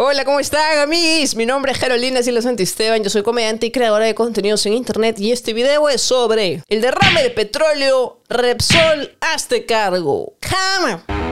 Hola, ¿cómo están, amigos? Mi nombre es Carolina Silas Santisteban, yo soy comediante y creadora de contenidos en internet y este video es sobre el derrame de petróleo Repsol hazte cargo. ¡Come!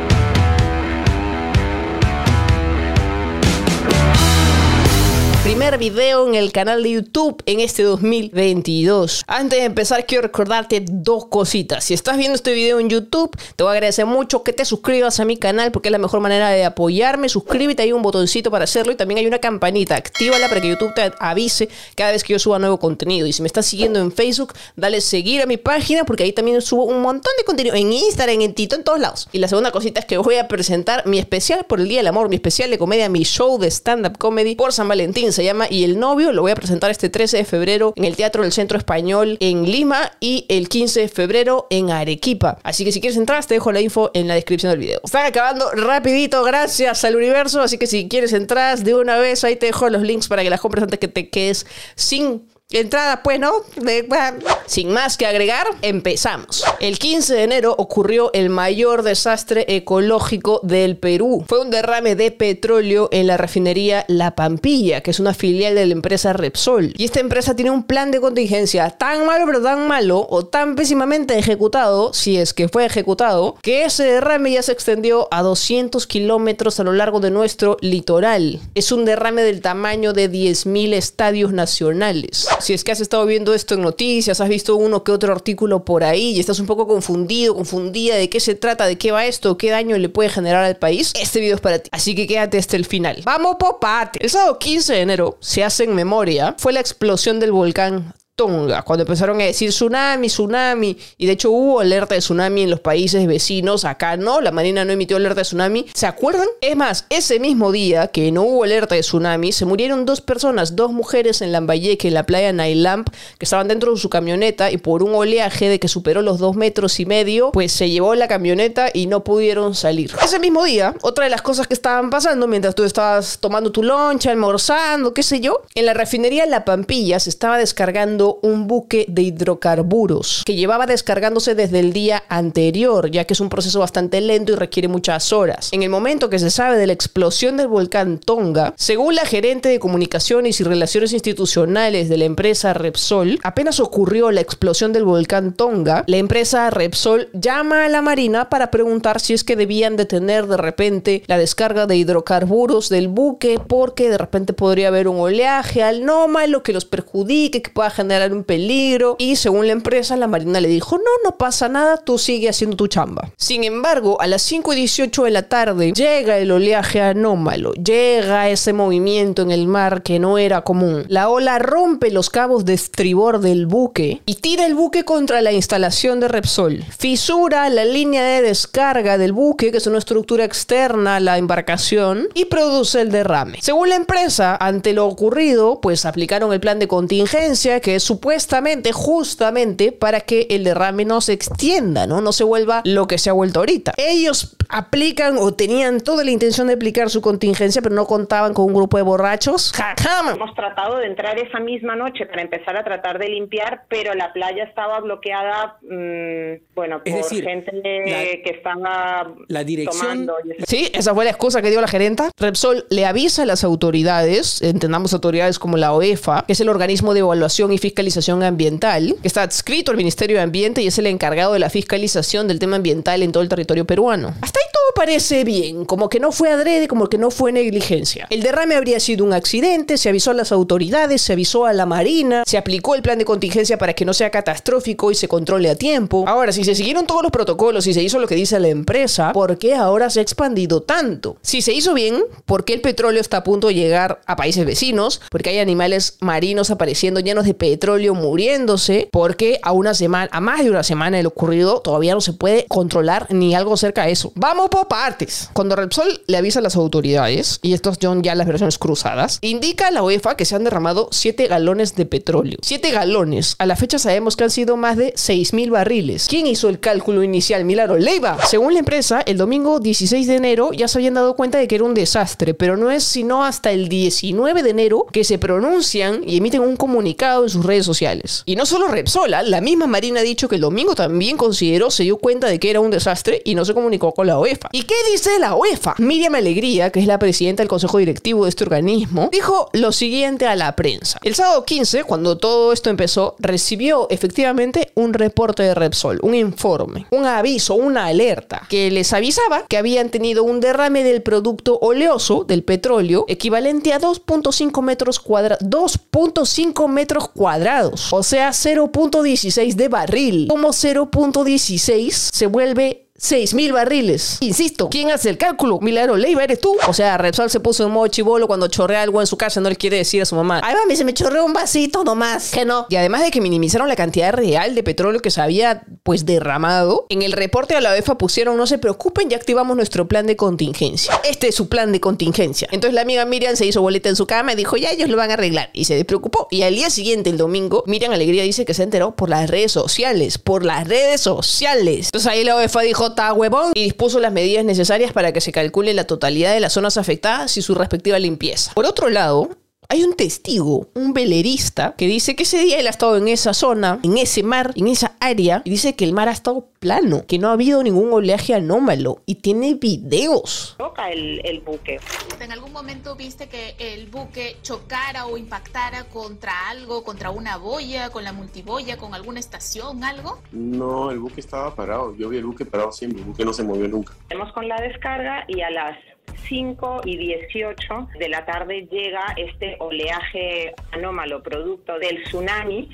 Primer video en el canal de YouTube en este 2022. Antes de empezar, quiero recordarte dos cositas. Si estás viendo este video en YouTube, te voy a agradecer mucho que te suscribas a mi canal porque es la mejor manera de apoyarme. Suscríbete, hay un botoncito para hacerlo y también hay una campanita. Actívala para que YouTube te avise cada vez que yo suba nuevo contenido. Y si me estás siguiendo en Facebook, dale seguir a mi página porque ahí también subo un montón de contenido en Instagram, en Tito, en todos lados. Y la segunda cosita es que voy a presentar mi especial por el Día del Amor, mi especial de comedia, mi show de stand-up comedy por San Valentín llama Y el novio. Lo voy a presentar este 13 de febrero en el Teatro del Centro Español en Lima y el 15 de febrero en Arequipa. Así que si quieres entrar, te dejo la info en la descripción del video. Están acabando rapidito, gracias al universo. Así que si quieres entrar de una vez, ahí te dejo los links para que las compres antes que te quedes sin Entrada, pues, ¿no? Sin más que agregar, empezamos. El 15 de enero ocurrió el mayor desastre ecológico del Perú. Fue un derrame de petróleo en la refinería La Pampilla, que es una filial de la empresa Repsol. Y esta empresa tiene un plan de contingencia tan malo, pero tan malo, o tan pésimamente ejecutado, si es que fue ejecutado, que ese derrame ya se extendió a 200 kilómetros a lo largo de nuestro litoral. Es un derrame del tamaño de 10.000 estadios nacionales si es que has estado viendo esto en noticias, has visto uno que otro artículo por ahí y estás un poco confundido, confundida de qué se trata, de qué va esto, qué daño le puede generar al país, este video es para ti. Así que quédate hasta el final. Vamos, popate. El sábado 15 de enero, se hace en memoria, fue la explosión del volcán Tonga, cuando empezaron a decir tsunami, tsunami, y de hecho hubo alerta de tsunami en los países vecinos, acá no, la Marina no emitió alerta de tsunami, ¿se acuerdan? Es más, ese mismo día que no hubo alerta de tsunami, se murieron dos personas, dos mujeres en Lambayeque, en la playa Nailamp, que estaban dentro de su camioneta y por un oleaje de que superó los dos metros y medio, pues se llevó la camioneta y no pudieron salir. Ese mismo día, otra de las cosas que estaban pasando mientras tú estabas tomando tu loncha, almorzando, qué sé yo, en la refinería La Pampilla se estaba descargando un buque de hidrocarburos que llevaba descargándose desde el día anterior, ya que es un proceso bastante lento y requiere muchas horas. En el momento que se sabe de la explosión del volcán Tonga, según la gerente de comunicaciones y relaciones institucionales de la empresa Repsol, apenas ocurrió la explosión del volcán Tonga, la empresa Repsol llama a la Marina para preguntar si es que debían detener de repente la descarga de hidrocarburos del buque porque de repente podría haber un oleaje anómalo que los perjudique, que pueda generar un peligro y según la empresa la Marina le dijo no, no pasa nada, tú sigue haciendo tu chamba. Sin embargo, a las 5 y 18 de la tarde llega el oleaje anómalo, llega ese movimiento en el mar que no era común. La ola rompe los cabos de estribor del buque y tira el buque contra la instalación de Repsol. Fisura la línea de descarga del buque, que es una estructura externa a la embarcación, y produce el derrame. Según la empresa, ante lo ocurrido, pues aplicaron el plan de contingencia, que es supuestamente, justamente, para que el derrame no se extienda, ¿no? No se vuelva lo que se ha vuelto ahorita. Ellos aplican o tenían toda la intención de aplicar su contingencia, pero no contaban con un grupo de borrachos. Hemos tratado de entrar esa misma noche para empezar a tratar de limpiar, pero la playa estaba bloqueada, mmm, bueno, por gente que estaba la dirección. Sí, esa fue la excusa que dio la gerenta. Repsol le avisa a las autoridades, entendamos autoridades como la OEFA, que es el organismo de evaluación y fiscalización ambiental, que está adscrito al Ministerio de Ambiente y es el encargado de la fiscalización del tema ambiental en todo el territorio peruano. Hasta ahí todo parece bien, como que no fue adrede, como que no fue negligencia. El derrame habría sido un accidente, se avisó a las autoridades, se avisó a la Marina, se aplicó el plan de contingencia para que no sea catastrófico y se controle a tiempo. Ahora, si se siguieron todos los protocolos y se hizo lo que dice la empresa, ¿por qué ahora se ha expandido tanto? Si se hizo bien, ¿por qué el petróleo está a punto de llegar a países vecinos? Porque hay animales marinos apareciendo llenos de petróleo muriéndose porque a una semana, a más de una semana de lo ocurrido, todavía no se puede controlar ni algo cerca de eso. Vamos por partes. Cuando Repsol le avisa a las autoridades, y estos son ya las versiones cruzadas, indica a la UEFA que se han derramado 7 galones de petróleo. 7 galones. A la fecha sabemos que han sido más de 6.000 barriles. ¿Quién hizo el cálculo inicial? Milagro Leiva. Según la empresa, el domingo 16 de enero ya se habían dado cuenta de que era un desastre, pero no es sino hasta el 19 de enero que se pronuncian y emiten un comunicado en sus redes sociales. Y no solo Repsola, la misma Marina ha dicho que el domingo también consideró, se dio cuenta de que era un desastre y no se comunicó con la UEFA. ¿Y qué dice la UEFA? Miriam Alegría, que es la presidenta del consejo directivo de este organismo, dijo lo siguiente a la prensa. El sábado 15, cuando todo esto empezó, recibió efectivamente un reporte de Repsol, un informe, un aviso, una alerta que les avisaba que habían tenido un derrame del producto oleoso del petróleo equivalente a 2.5 metros cuadrados. 2.5 metros cuadrados. O sea, 0.16 de barril. Como 0.16 se vuelve 6.000 barriles. Insisto, ¿quién hace el cálculo? Milagro Leiva, ¿eres tú? O sea, Repsol se puso en modo chivolo cuando chorrea algo en su casa, no le quiere decir a su mamá. Ay, mami, se me chorreó un vasito nomás. Que no. Y además de que minimizaron la cantidad real de petróleo que se había, pues, derramado, en el reporte a la UEFA pusieron, no se preocupen, ya activamos nuestro plan de contingencia. Este es su plan de contingencia. Entonces la amiga Miriam se hizo boleta en su cama y dijo, ya ellos lo van a arreglar. Y se despreocupó. Y al día siguiente, el domingo, Miriam Alegría dice que se enteró por las redes sociales. Por las redes sociales. Entonces ahí la UEFA dijo, y dispuso las medidas necesarias para que se calcule la totalidad de las zonas afectadas y su respectiva limpieza. Por otro lado, hay un testigo, un velerista, que dice que ese día él ha estado en esa zona, en ese mar, en esa área, y dice que el mar ha estado plano, que no ha habido ningún oleaje anómalo, y tiene videos. Toca el, el buque. ¿En algún momento viste que el buque chocara o impactara contra algo, contra una boya, con la multiboya, con alguna estación, algo? No, el buque estaba parado. Yo vi el buque parado siempre, el buque no se movió nunca. Estamos con la descarga y a las 5 y 18 de la tarde llega este oleaje anómalo producto del tsunami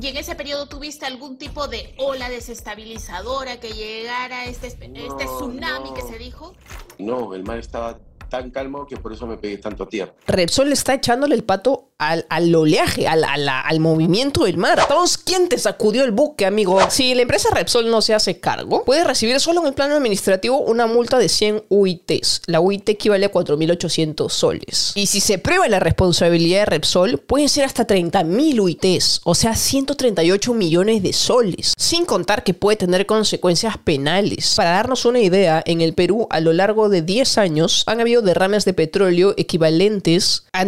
¿Y en ese periodo tuviste algún tipo de ola desestabilizadora que llegara este, este tsunami que se dijo? No, el mar estaba tan calmo que por eso me pegué tanto a tierra. Repsol está echándole el pato al, al oleaje, al, al, movimiento del mar. Todos, ¿quién te sacudió el buque, amigo? Si la empresa Repsol no se hace cargo, puede recibir solo en el plano administrativo una multa de 100 UITs. La UIT equivale a 4.800 soles. Y si se prueba la responsabilidad de Repsol, pueden ser hasta 30.000 UITs, o sea, 138 millones de soles. Sin contar que puede tener consecuencias penales. Para darnos una idea, en el Perú, a lo largo de 10 años, han habido derrames de petróleo equivalentes a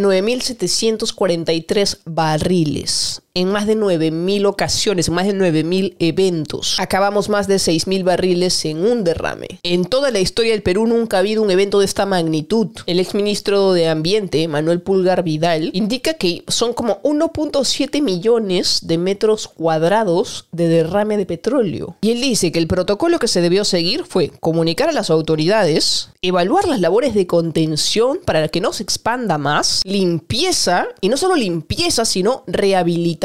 9.743 barriles en más de 9.000 ocasiones, en más de 9.000 eventos. Acabamos más de 6.000 barriles en un derrame. En toda la historia del Perú nunca ha habido un evento de esta magnitud. El exministro de Ambiente, Manuel Pulgar Vidal, indica que son como 1.7 millones de metros cuadrados de derrame de petróleo. Y él dice que el protocolo que se debió seguir fue comunicar a las autoridades, evaluar las labores de contención para que no se expanda más, limpieza, y no solo limpieza, sino rehabilitación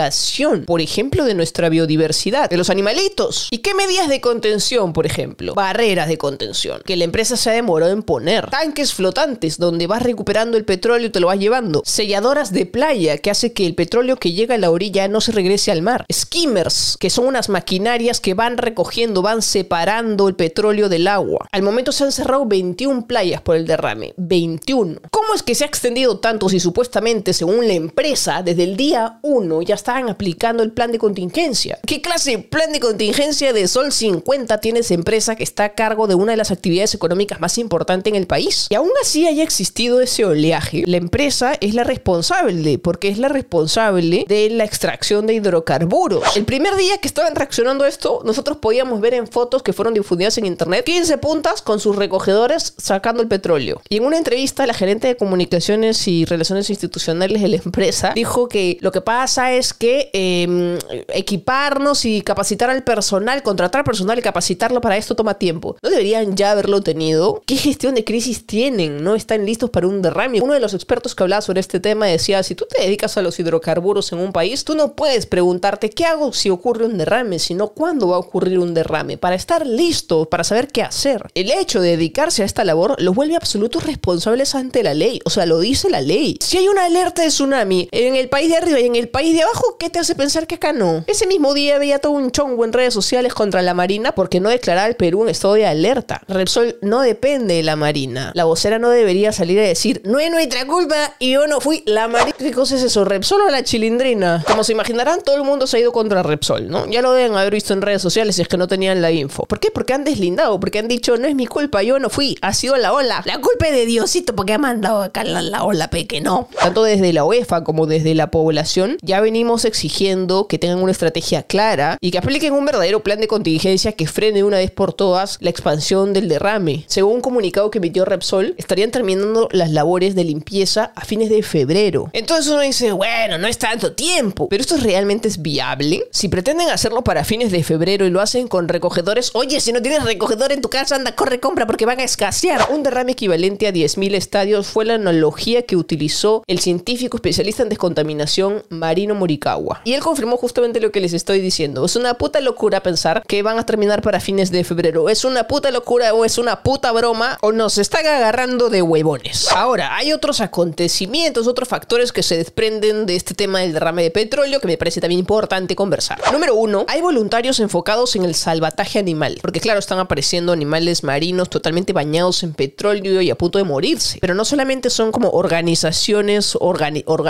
por ejemplo, de nuestra biodiversidad, de los animalitos. ¿Y qué medidas de contención, por ejemplo? Barreras de contención, que la empresa se ha demorado en poner. Tanques flotantes, donde vas recuperando el petróleo y te lo vas llevando. Selladoras de playa, que hace que el petróleo que llega a la orilla no se regrese al mar. Skimmers, que son unas maquinarias que van recogiendo, van separando el petróleo del agua. Al momento se han cerrado 21 playas por el derrame. 21. ¿Cómo es que se ha extendido tanto si supuestamente, según la empresa, desde el día 1 ya estaban aplicando el plan de contingencia. ¿Qué clase de plan de contingencia de Sol 50 tiene esa empresa que está a cargo de una de las actividades económicas más importantes en el país? Y aún así haya existido ese oleaje, la empresa es la responsable, porque es la responsable de la extracción de hidrocarburos. El primer día que estaban reaccionando a esto, nosotros podíamos ver en fotos que fueron difundidas en internet 15 puntas con sus recogedores sacando el petróleo. Y en una entrevista, la gerente de comunicaciones y relaciones institucionales de la empresa dijo que lo que pasa es que em, equiparnos y capacitar al personal, contratar personal y capacitarlo para esto toma tiempo. ¿No deberían ya haberlo tenido? ¿Qué gestión de crisis tienen? ¿No están listos para un derrame? Uno de los expertos que hablaba sobre este tema decía, si tú te dedicas a los hidrocarburos en un país, tú no puedes preguntarte qué hago si ocurre un derrame, sino cuándo va a ocurrir un derrame, para estar listo, para saber qué hacer. El hecho de dedicarse a esta labor los vuelve absolutos responsables ante la ley, o sea, lo dice la ley. Si hay una alerta de tsunami en el país de arriba y en el país de abajo, ¿qué te hace pensar que acá no? Ese mismo día veía todo un chongo en redes sociales contra la Marina porque no declaraba el Perú un estado de alerta. Repsol no depende de la Marina. La vocera no debería salir a decir, no es nuestra culpa y yo no fui la Marina. ¿Qué cosa es eso? ¿Repsol o la chilindrina? Como se imaginarán, todo el mundo se ha ido contra Repsol, ¿no? Ya lo deben haber visto en redes sociales si es que no tenían la info. ¿Por qué? Porque han deslindado, porque han dicho, no es mi culpa, yo no fui, ha sido la ola. La culpa es de Diosito porque ha mandado acá la, la ola, peque, no. Tanto desde la UEFA Como desde la población ya venimos exigiendo que tengan una estrategia clara y que apliquen un verdadero plan de contingencia que frene una vez por todas la expansión del derrame. Según un comunicado que emitió Repsol, estarían terminando las labores de limpieza a fines de febrero. Entonces uno dice, bueno, no es tanto tiempo, pero esto realmente es viable. Si pretenden hacerlo para fines de febrero y lo hacen con recogedores, oye, si no tienes recogedor en tu casa, anda, corre, compra porque van a escasear. Un derrame equivalente a 10.000 estadios fue la analogía que utilizó el científico especialista en descontaminación Marino Morikawa. Y él confirmó justamente lo que les estoy diciendo. Es una puta locura pensar que van a terminar para fines de febrero. Es una puta locura o es una puta broma o nos están agarrando de huevones. Ahora, hay otros acontecimientos, otros factores que se desprenden de este tema del derrame de petróleo que me parece también importante conversar. Número uno, hay voluntarios enfocados en el salvataje animal. Porque claro, están apareciendo animales marinos totalmente bañados en petróleo y a punto de morirse. Pero no solamente son como organizaciones,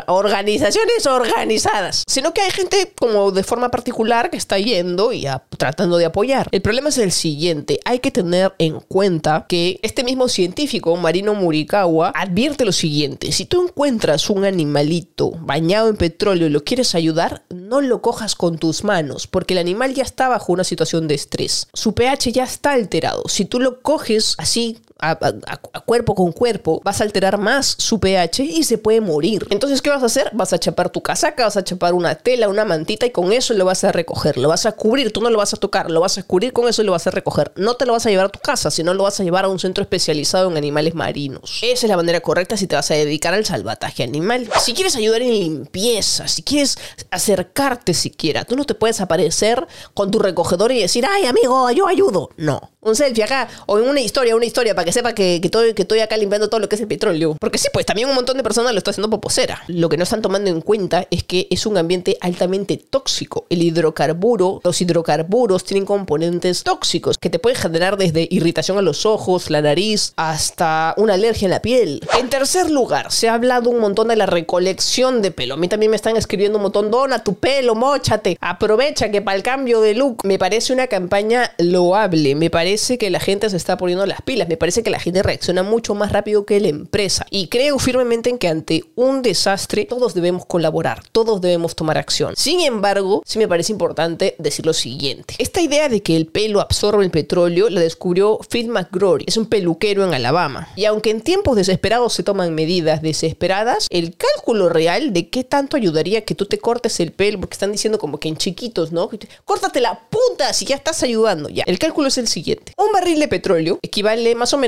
organizaciones organizadas, sino que hay gente como de forma particular que está yendo y tratando de apoyar. El problema es el siguiente, hay que tener en cuenta que este mismo científico, Marino Murikawa, advierte lo siguiente, si tú encuentras un animalito bañado en petróleo y lo quieres ayudar, no lo cojas con tus manos, porque el animal ya está bajo una situación de estrés. Su pH ya está alterado. Si tú lo coges así a, cuerpo con cuerpo, vas a alterar más su pH y se puede morir. Entonces, ¿qué vas a hacer? Vas a chapar tu casaca, vas a chapar una tela, una mantita y con eso lo vas a recoger. Lo vas a cubrir, tú no lo vas a tocar, lo vas a cubrir con eso y lo vas a recoger. No te lo vas a llevar a tu casa, sino lo vas a llevar a un centro especializado en animales marinos. Esa es la manera correcta si te vas a dedicar al salvataje animal. Si quieres ayudar en limpieza, si quieres acercarte siquiera, tú no te puedes aparecer con tu recogedor y decir, ay amigo, yo ayudo. No. Un selfie acá o en una historia, una historia para que sepa que, que, todo, que estoy acá limpiando todo lo que es el petróleo. Porque sí, pues también un montón de personas lo está haciendo poposera. Lo que no están tomando en cuenta es que es un ambiente altamente tóxico. El hidrocarburo, los hidrocarburos tienen componentes tóxicos que te pueden generar desde irritación a los ojos, la nariz, hasta una alergia en la piel. En tercer lugar, se ha hablado un montón de la recolección de pelo. A mí también me están escribiendo un montón, dona tu pelo, mochate, aprovecha que para el cambio de look me parece una campaña loable. Me parece que la gente se está poniendo las pilas. Me parece que la gente reacciona mucho más rápido que la empresa. Y creo firmemente en que ante un desastre todos debemos colaborar, todos debemos tomar acción. Sin embargo, sí me parece importante decir lo siguiente. Esta idea de que el pelo absorbe el petróleo la descubrió Phil McGrory. Es un peluquero en Alabama. Y aunque en tiempos desesperados se toman medidas desesperadas, el cálculo real de qué tanto ayudaría que tú te cortes el pelo, porque están diciendo como que en chiquitos, ¿no? Córtate la punta si ya estás ayudando. Ya, el cálculo es el siguiente. Un barril de petróleo equivale más o menos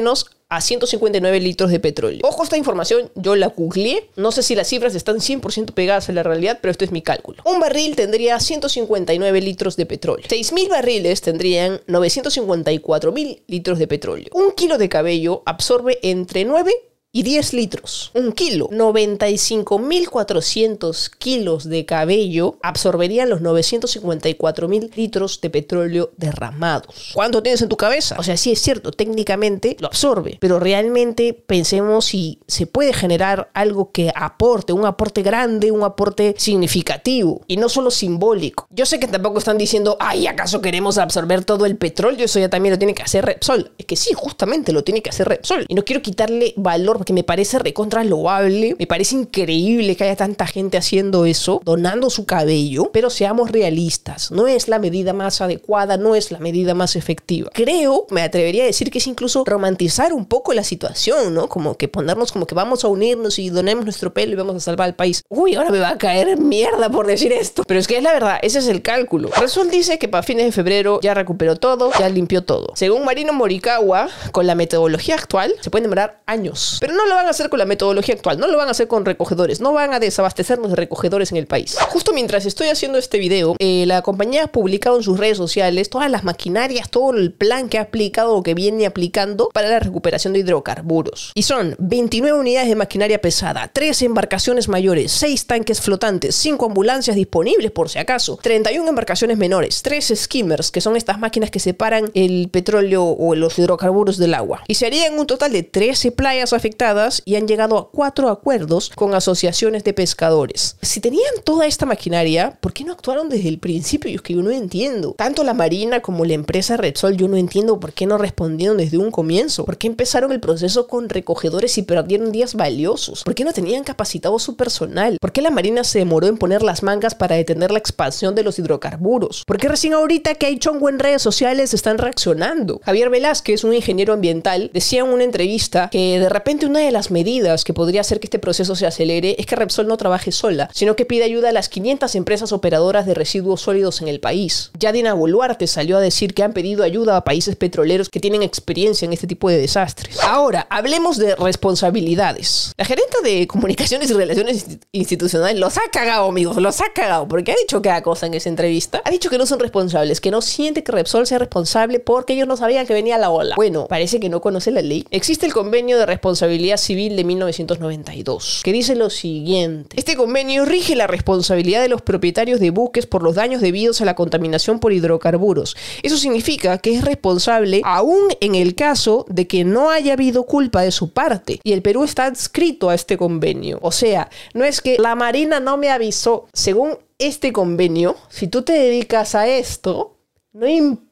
a 159 litros de petróleo. Ojo, esta información yo la googleé. No sé si las cifras están 100% pegadas a la realidad, pero esto es mi cálculo. Un barril tendría 159 litros de petróleo. 6.000 barriles tendrían 954.000 litros de petróleo. Un kilo de cabello absorbe entre 9 y 10 litros. Un kilo. 95.400 kilos de cabello absorberían los 954.000 litros de petróleo derramados. ¿Cuánto tienes en tu cabeza? O sea, sí es cierto, técnicamente lo absorbe, pero realmente pensemos si se puede generar algo que aporte, un aporte grande, un aporte significativo y no solo simbólico. Yo sé que tampoco están diciendo, ay, ¿acaso queremos absorber todo el petróleo? Eso ya también lo tiene que hacer Repsol. Es que sí, justamente lo tiene que hacer Repsol. Y no quiero quitarle valor que me parece recontra loable, me parece increíble que haya tanta gente haciendo eso, donando su cabello, pero seamos realistas, no es la medida más adecuada, no es la medida más efectiva. Creo, me atrevería a decir que es incluso romantizar un poco la situación, ¿no? Como que ponernos como que vamos a unirnos y donemos nuestro pelo y vamos a salvar al país. Uy, ahora me va a caer mierda por decir esto. Pero es que es la verdad, ese es el cálculo. Resol dice que para fines de febrero ya recuperó todo, ya limpió todo. Según Marino Morikawa, con la metodología actual, se pueden demorar años. Pero no lo van a hacer con la metodología actual, no lo van a hacer con recogedores, no van a desabastecernos de recogedores en el país. Justo mientras estoy haciendo este video, eh, la compañía ha publicado en sus redes sociales todas las maquinarias, todo el plan que ha aplicado o que viene aplicando para la recuperación de hidrocarburos. Y son 29 unidades de maquinaria pesada, 3 embarcaciones mayores, 6 tanques flotantes, 5 ambulancias disponibles por si acaso, 31 embarcaciones menores, 3 skimmers, que son estas máquinas que separan el petróleo o los hidrocarburos del agua. Y se harían un total de 13 playas afectadas y han llegado a cuatro acuerdos con asociaciones de pescadores. Si tenían toda esta maquinaria, ¿por qué no actuaron desde el principio? Yo es que yo no entiendo. Tanto la Marina como la empresa Repsol, yo no entiendo por qué no respondieron desde un comienzo. ¿Por qué empezaron el proceso con recogedores y perdieron días valiosos? ¿Por qué no tenían capacitado su personal? ¿Por qué la Marina se demoró en poner las mangas para detener la expansión de los hidrocarburos? ¿Por qué recién ahorita que hay chongo en redes sociales están reaccionando? Javier Velázquez, un ingeniero ambiental, decía en una entrevista que de repente una de las medidas que podría hacer que este proceso se acelere es que Repsol no trabaje sola, sino que pide ayuda a las 500 empresas operadoras de residuos sólidos en el país. Yadina Boluarte salió a decir que han pedido ayuda a países petroleros que tienen experiencia en este tipo de desastres. Ahora, hablemos de responsabilidades. La gerente de Comunicaciones y Relaciones Institucionales los ha cagado, amigos, los ha cagado, porque ha dicho cada cosa en esa entrevista. Ha dicho que no son responsables, que no siente que Repsol sea responsable porque ellos no sabían que venía la ola. Bueno, parece que no conoce la ley. Existe el convenio de responsabilidad civil de 1992, que dice lo siguiente. Este convenio rige la responsabilidad de los propietarios de buques por los daños debidos a la contaminación por hidrocarburos. Eso significa que es responsable aún en el caso de que no haya habido culpa de su parte. Y el Perú está adscrito a este convenio. O sea, no es que la Marina no me avisó. Según este convenio, si tú te dedicas a esto, no importa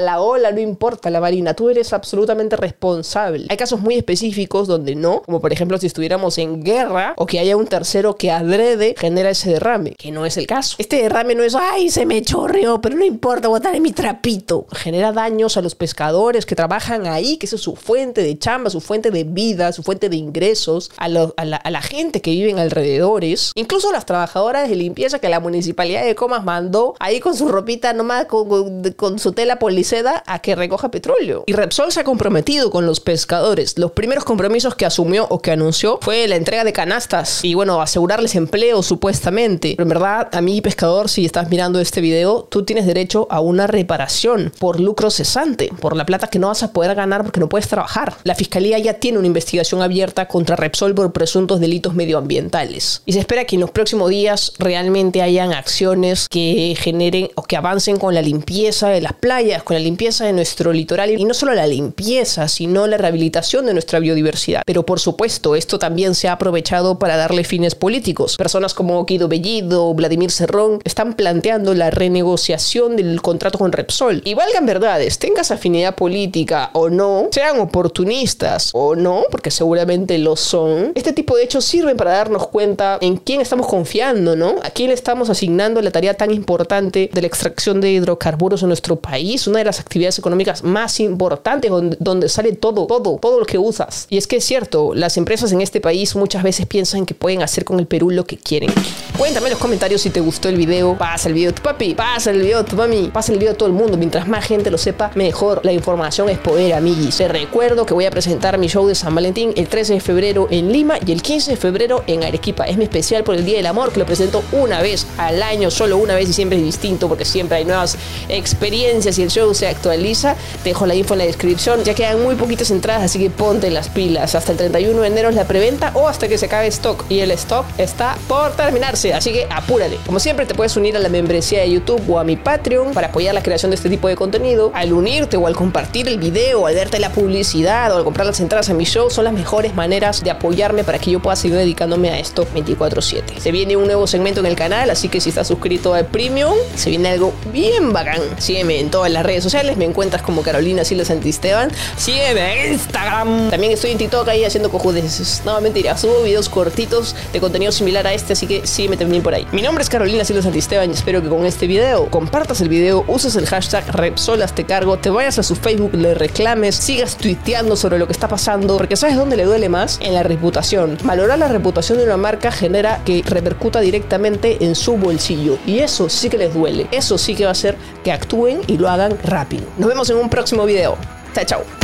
la ola, no importa la marina, tú eres absolutamente responsable. Hay casos muy específicos donde no, como por ejemplo si estuviéramos en guerra o que haya un tercero que adrede genera ese derrame, que no es el caso. Este derrame no es, ay, se me chorreó, pero no importa, botar en mi trapito. Genera daños a los pescadores que trabajan ahí, que es su fuente de chamba, su fuente de vida, su fuente de ingresos, a, la, a la gente que vive en alrededores, incluso a las trabajadoras de limpieza que la municipalidad de Comas mandó ahí con su ropita nomás con su tela policeda a que recoja petróleo. Y Repsol se ha comprometido con los pescadores. Los primeros compromisos que asumió o que anunció fue la entrega de canastas y bueno, asegurarles empleo supuestamente. Pero en verdad, a mí pescador, si estás mirando este video, tú tienes derecho a una reparación por lucro cesante, por la plata que no vas a poder ganar porque no puedes trabajar. La fiscalía ya tiene una investigación abierta contra Repsol por presuntos delitos medioambientales. Y se espera que en los próximos días realmente hayan acciones que generen o que avancen con la limpieza de las playas, con la limpieza de nuestro litoral y no solo la limpieza, sino la rehabilitación de nuestra biodiversidad. Pero por supuesto, esto también se ha aprovechado para darle fines políticos. Personas como Guido Bellido, Vladimir Cerrón están planteando la renegociación del contrato con Repsol. Y valgan verdades, tengas afinidad política o no, sean oportunistas o no, porque seguramente lo son, este tipo de hechos sirven para darnos cuenta en quién estamos confiando, ¿no? A quién le estamos asignando la tarea tan importante de la extracción de hidrocarburos en nuestro país, una de las actividades económicas más importantes donde, sale todo, todo, todo lo que usas. Y es que es cierto, las empresas en este país muchas veces piensan que pueden hacer con el Perú lo que quieren. Cuéntame en los comentarios si te gustó el video. Pasa el video a tu papi, pasa el video a tu mami, pasa el video a todo el mundo. Mientras más gente lo sepa, mejor. La información es poder, amiguis. Te recuerdo que voy a presentar mi show de San Valentín el 13 de febrero en Lima y el 15 de febrero en Arequipa. Es mi especial por el Día del Amor que lo presento una vez al año, solo una vez y siempre es distinto porque siempre hay nuevas experiencias y el show se actualiza. Te dejo la info en la descripción. Ya quedan muy poquitas entradas, así que ponte las pilas. Hasta el 31 de enero es la preventa o hasta que se acabe stock. Y el stock está por terminarse, así que apúrate. Como siempre, te puedes unir a la membresía de YouTube o a mi Patreon para apoyar la creación de este tipo de contenido. Al unirte o al compartir el video, al darte la publicidad o al comprar las entradas a mi show son las mejores maneras de apoyarme para que yo pueda seguir dedicándome a esto 24/7. Se viene un nuevo segmento en el canal, así que si estás suscrito al Premium, se viene algo bien bacán. Sígueme todas las redes sociales, me encuentras como Carolina Silva Santisteban. Sígueme en Instagram. También estoy en TikTok ahí haciendo cojudeces. No, mentira, subo videos cortitos de contenido similar a este, así que sígueme también por ahí. Mi nombre es Carolina Silva Santisteban y espero que con este video compartas el video, uses el hashtag Repsolas te cargo, te vayas a su Facebook, le reclames, sigas tuiteando sobre lo que está pasando, porque ¿sabes dónde le duele más? En la reputación. Valorar la reputación de una marca genera que repercuta directamente en su bolsillo. Y eso sí que les duele. Eso sí que va a hacer que actúen y lo hagan rápido. Nos vemos en un próximo video. Chao, chao.